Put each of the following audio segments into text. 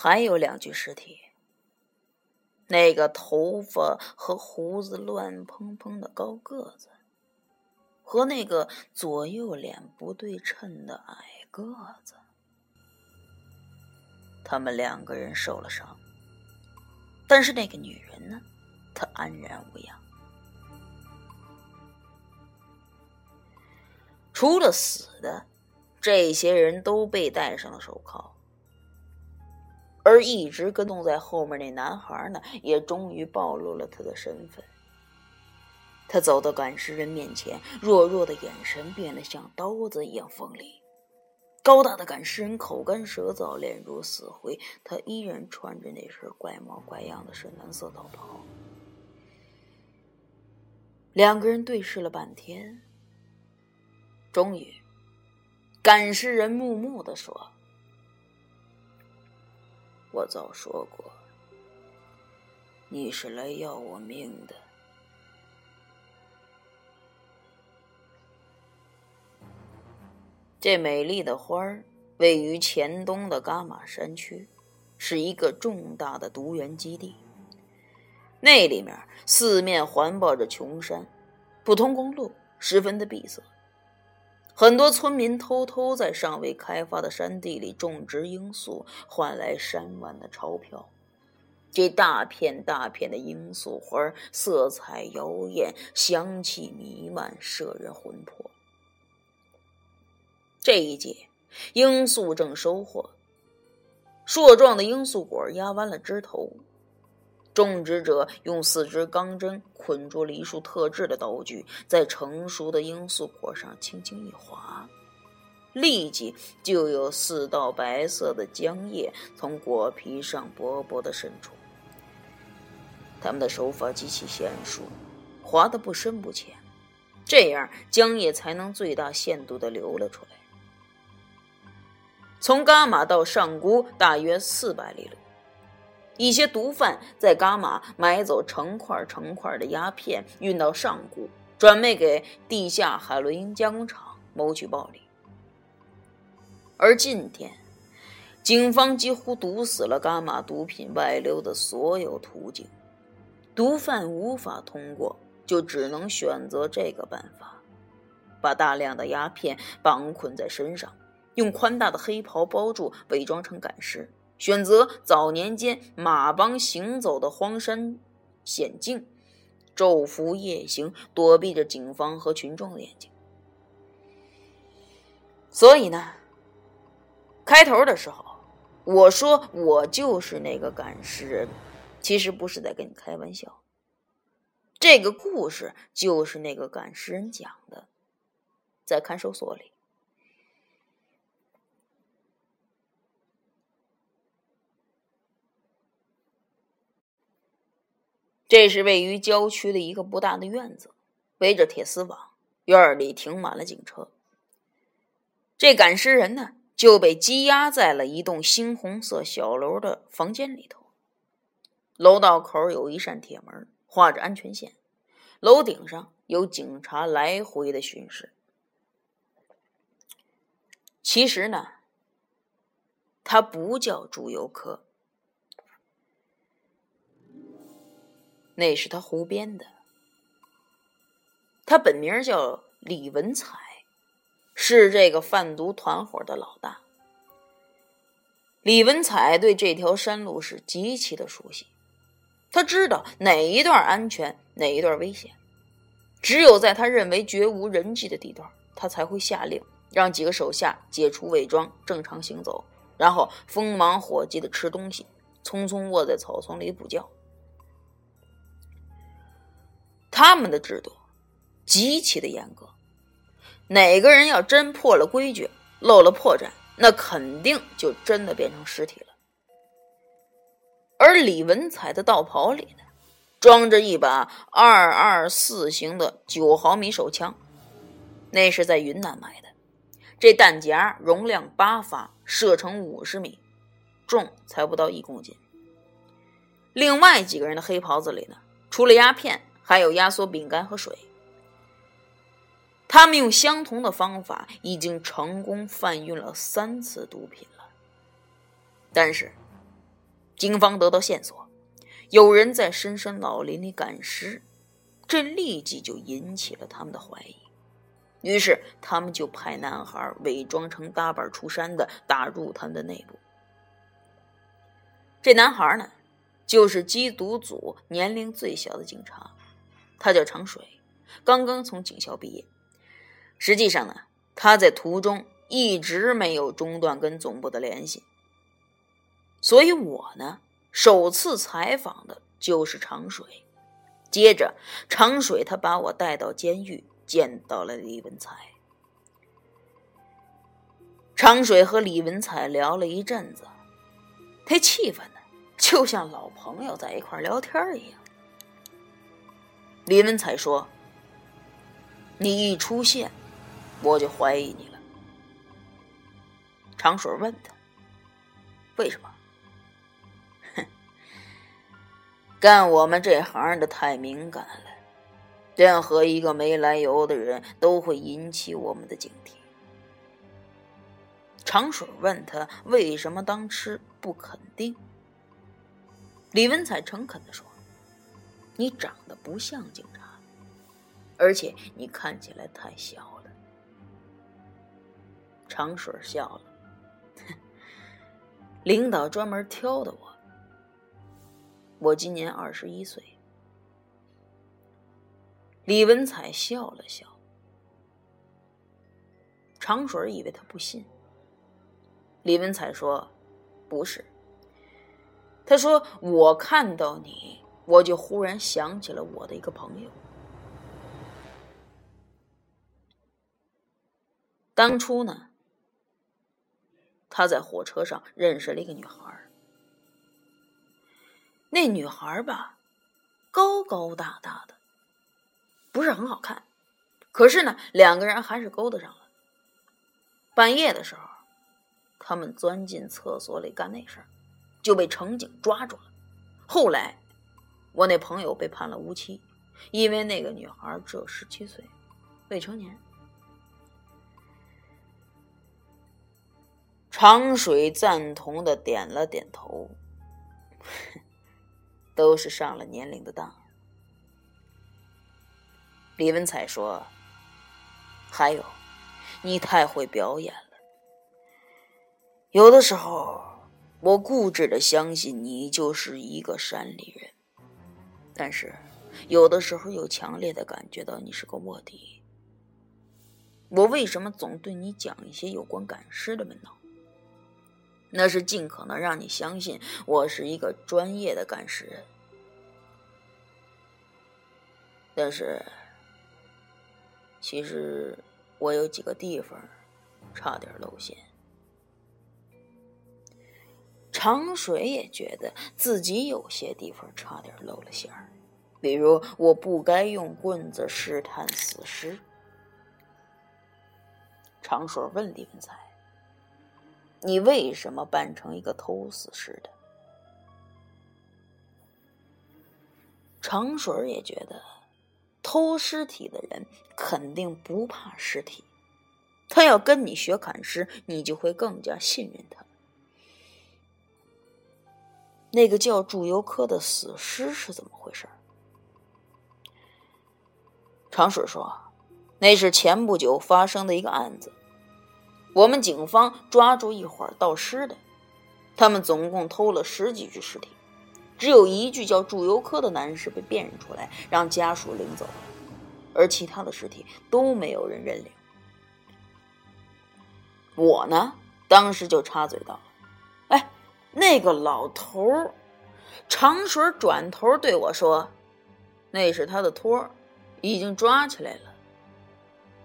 还有两具尸体。那个头发和胡子乱蓬蓬的高个子，和那个左右脸不对称的矮个子，他们两个人受了伤，但是那个女人呢，她安然无恙。除了死的，这些人都被戴上了手铐。而一直跟踪在后面那男孩呢，也终于暴露了他的身份。他走到赶尸人面前，弱弱的眼神变得像刀子一样锋利。高大的赶尸人口干舌燥，脸如死灰。他依然穿着那身怪模怪样的深蓝色道袍。两个人对视了半天，终于，赶尸人木木的说。我早说过，你是来要我命的。这美丽的花儿位于黔东的伽马山区，是一个重大的毒源基地。那里面四面环抱着穷山，不通公路，十分的闭塞。很多村民偷偷在尚未开发的山地里种植罂粟，换来山万的钞票。这大片大片的罂粟花，色彩妖艳，香气弥漫，摄人魂魄。这一季，罂粟正收获，硕壮的罂粟果压弯了枝头。种植者用四支钢针捆住梨树特制的刀具，在成熟的罂粟果上轻轻一划，立即就有四道白色的浆液从果皮上薄薄的渗出。他们的手法极其娴熟，划得不深不浅，这样浆液才能最大限度的流了出来。从伽马到上姑大约四百里路。一些毒贩在伽马买走成块成块的鸦片，运到上古，转卖给地下海洛因加工厂，谋取暴利。而今天，警方几乎堵死了伽马毒品外流的所有途径，毒贩无法通过，就只能选择这个办法：把大量的鸦片绑捆在身上，用宽大的黑袍包住，伪装成赶尸。选择早年间马帮行走的荒山险境，昼伏夜行，躲避着警方和群众的眼睛。所以呢，开头的时候我说我就是那个赶尸人，其实不是在跟你开玩笑。这个故事就是那个赶尸人讲的，在看守所里。这是位于郊区的一个不大的院子，围着铁丝网，院里停满了警车。这赶尸人呢，就被羁押在了一栋猩红色小楼的房间里头。楼道口有一扇铁门，画着安全线。楼顶上有警察来回的巡视。其实呢，他不叫朱游科。那是他胡编的。他本名叫李文彩，是这个贩毒团伙的老大。李文彩对这条山路是极其的熟悉，他知道哪一段安全，哪一段危险。只有在他认为绝无人迹的地段，他才会下令让几个手下解除伪装，正常行走，然后锋芒火急的吃东西，匆匆卧在草丛里补觉。他们的制度极其的严格，哪个人要真破了规矩、露了破绽，那肯定就真的变成尸体了。而李文彩的道袍里呢，装着一把二二四型的九毫米手枪，那是在云南买的。这弹夹容量八发，射程五十米，重才不到一公斤。另外几个人的黑袍子里呢，除了鸦片。还有压缩饼干和水，他们用相同的方法已经成功贩运了三次毒品了。但是，警方得到线索，有人在深山老林里赶尸，这立即就引起了他们的怀疑。于是，他们就派男孩伪装成搭伴出山的，打入他们的内部。这男孩呢，就是缉毒组年龄最小的警察，他叫长水，刚刚从警校毕业。实际上呢，他在途中一直没有中断跟总部的联系。所以我呢，首次采访的就是长水。接着，长水他把我带到监狱。见到了李文才，长水和李文才聊了一阵子，那气氛呢，就像老朋友在一块聊天一样。李文才说：“你一出现，我就怀疑你了。”长水问他：“为什么？”哼，干我们这行的太敏感了。任何一个没来由的人都会引起我们的警惕。长水问他为什么当时不肯定。李文彩诚恳的说：“你长得不像警察，而且你看起来太小了。”长水笑了：“ 领导专门挑的我。我今年二十一岁。”李文彩笑了笑，长水以为他不信。李文彩说：“不是。”他说：“我看到你，我就忽然想起了我的一个朋友。当初呢，他在火车上认识了一个女孩那女孩吧，高高大大的。”不是很好看，可是呢，两个人还是勾搭上了。半夜的时候，他们钻进厕所里干那事儿，就被乘警抓住了。后来，我那朋友被判了无期，因为那个女孩只有十七岁，未成年。长水赞同的点了点头，都是上了年龄的当。李文彩说：“还有，你太会表演了。有的时候，我固执的相信你就是一个山里人，但是有的时候又强烈的感觉到你是个卧底。我为什么总对你讲一些有关赶尸的门道？那是尽可能让你相信我是一个专业的赶尸人。但是。”其实我有几个地方差点露馅。长水也觉得自己有些地方差点露了馅儿，比如我不该用棍子试探死尸。长水问李文才：“你为什么扮成一个偷死尸的？”长水也觉得。偷尸体的人肯定不怕尸体，他要跟你学砍尸，你就会更加信任他。那个叫祝由科的死尸是怎么回事？长水说，那是前不久发生的一个案子，我们警方抓住一伙盗尸的，他们总共偷了十几具尸体。只有一具叫祝由科的男尸被辨认出来，让家属领走，而其他的尸体都没有人认领。我呢，当时就插嘴道：“，那个老头儿，长水转头对我说，那是他的托，已经抓起来了。”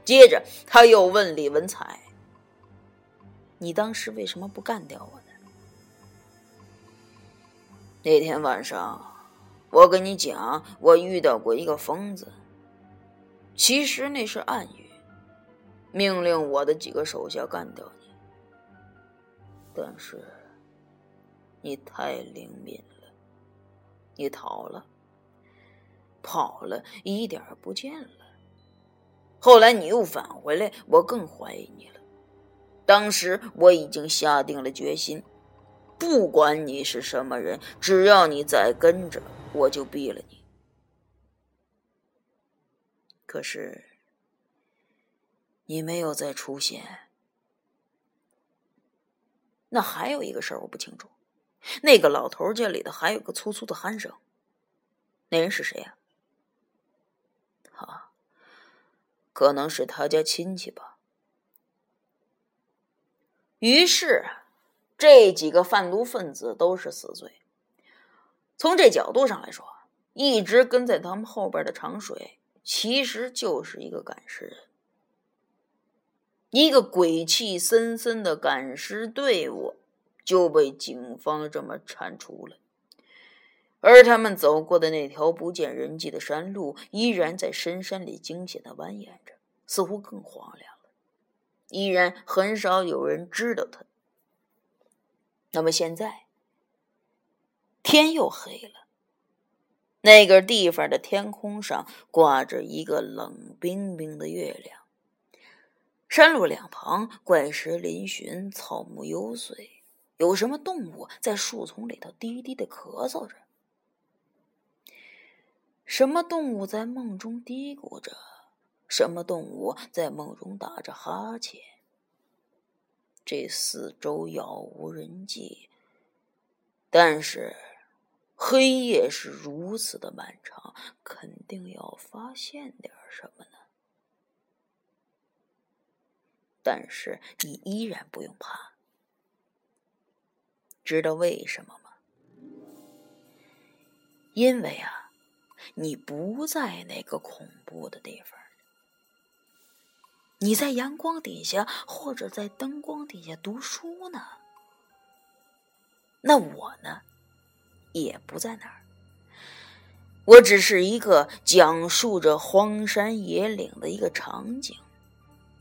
接着他又问李文才：“你当时为什么不干掉我呢？”那天晚上，我跟你讲，我遇到过一个疯子。其实那是暗语，命令我的几个手下干掉你。但是你太灵敏了，你逃了，跑了一点不见了。后来你又返回来，我更怀疑你了。当时我已经下定了决心。不管你是什么人，只要你再跟着，我就毙了你。可是你没有再出现。那还有一个事儿我不清楚，那个老头家里头还有个粗粗的鼾声，那人是谁呀？啊，可能是他家亲戚吧。于是。这几个贩毒分子都是死罪。从这角度上来说，一直跟在他们后边的长水，其实就是一个赶尸人，一个鬼气森森的赶尸队伍就被警方这么铲除了。而他们走过的那条不见人迹的山路，依然在深山里惊险的蜿蜒着，似乎更荒凉了。依然很少有人知道他。那么现在，天又黑了。那个地方的天空上挂着一个冷冰冰的月亮。山路两旁怪石嶙峋，草木幽邃，有什么动物在树丛里头低低的咳嗽着？什么动物在梦中嘀咕着？什么动物在梦中打着哈欠？这四周杳无人迹，但是黑夜是如此的漫长，肯定要发现点什么呢？但是你依然不用怕，知道为什么吗？因为啊，你不在那个恐怖的地方。你在阳光底下，或者在灯光底下读书呢？那我呢，也不在那儿。我只是一个讲述着荒山野岭的一个场景，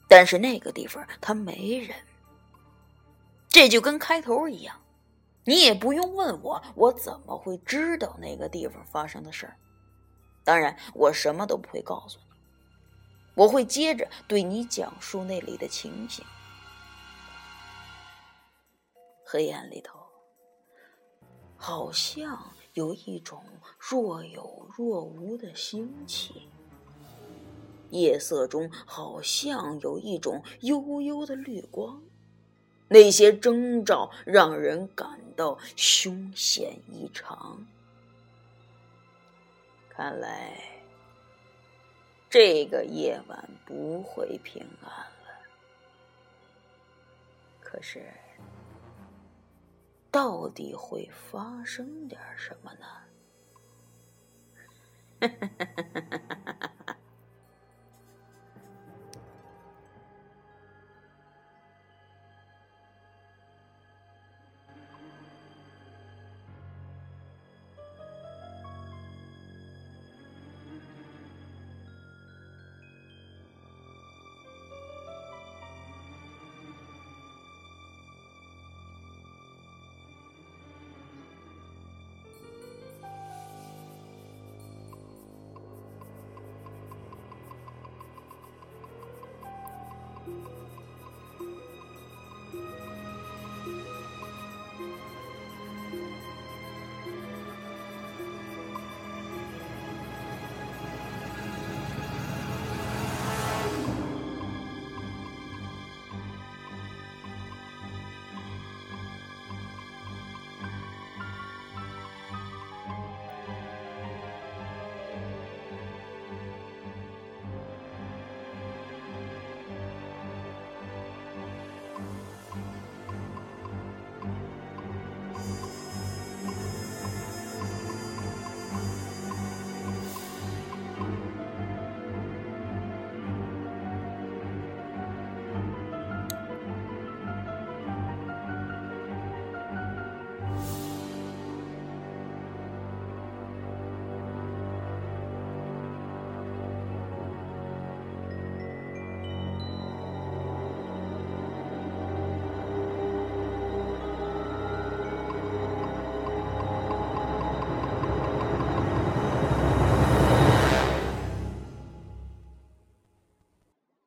但是那个地方它没人。这就跟开头一样，你也不用问我，我怎么会知道那个地方发生的事儿？当然，我什么都不会告诉你。我会接着对你讲述那里的情形。黑暗里头，好像有一种若有若无的腥气；夜色中，好像有一种幽幽的绿光。那些征兆让人感到凶险异常。看来。这个夜晚不会平安了。可是，到底会发生点什么呢？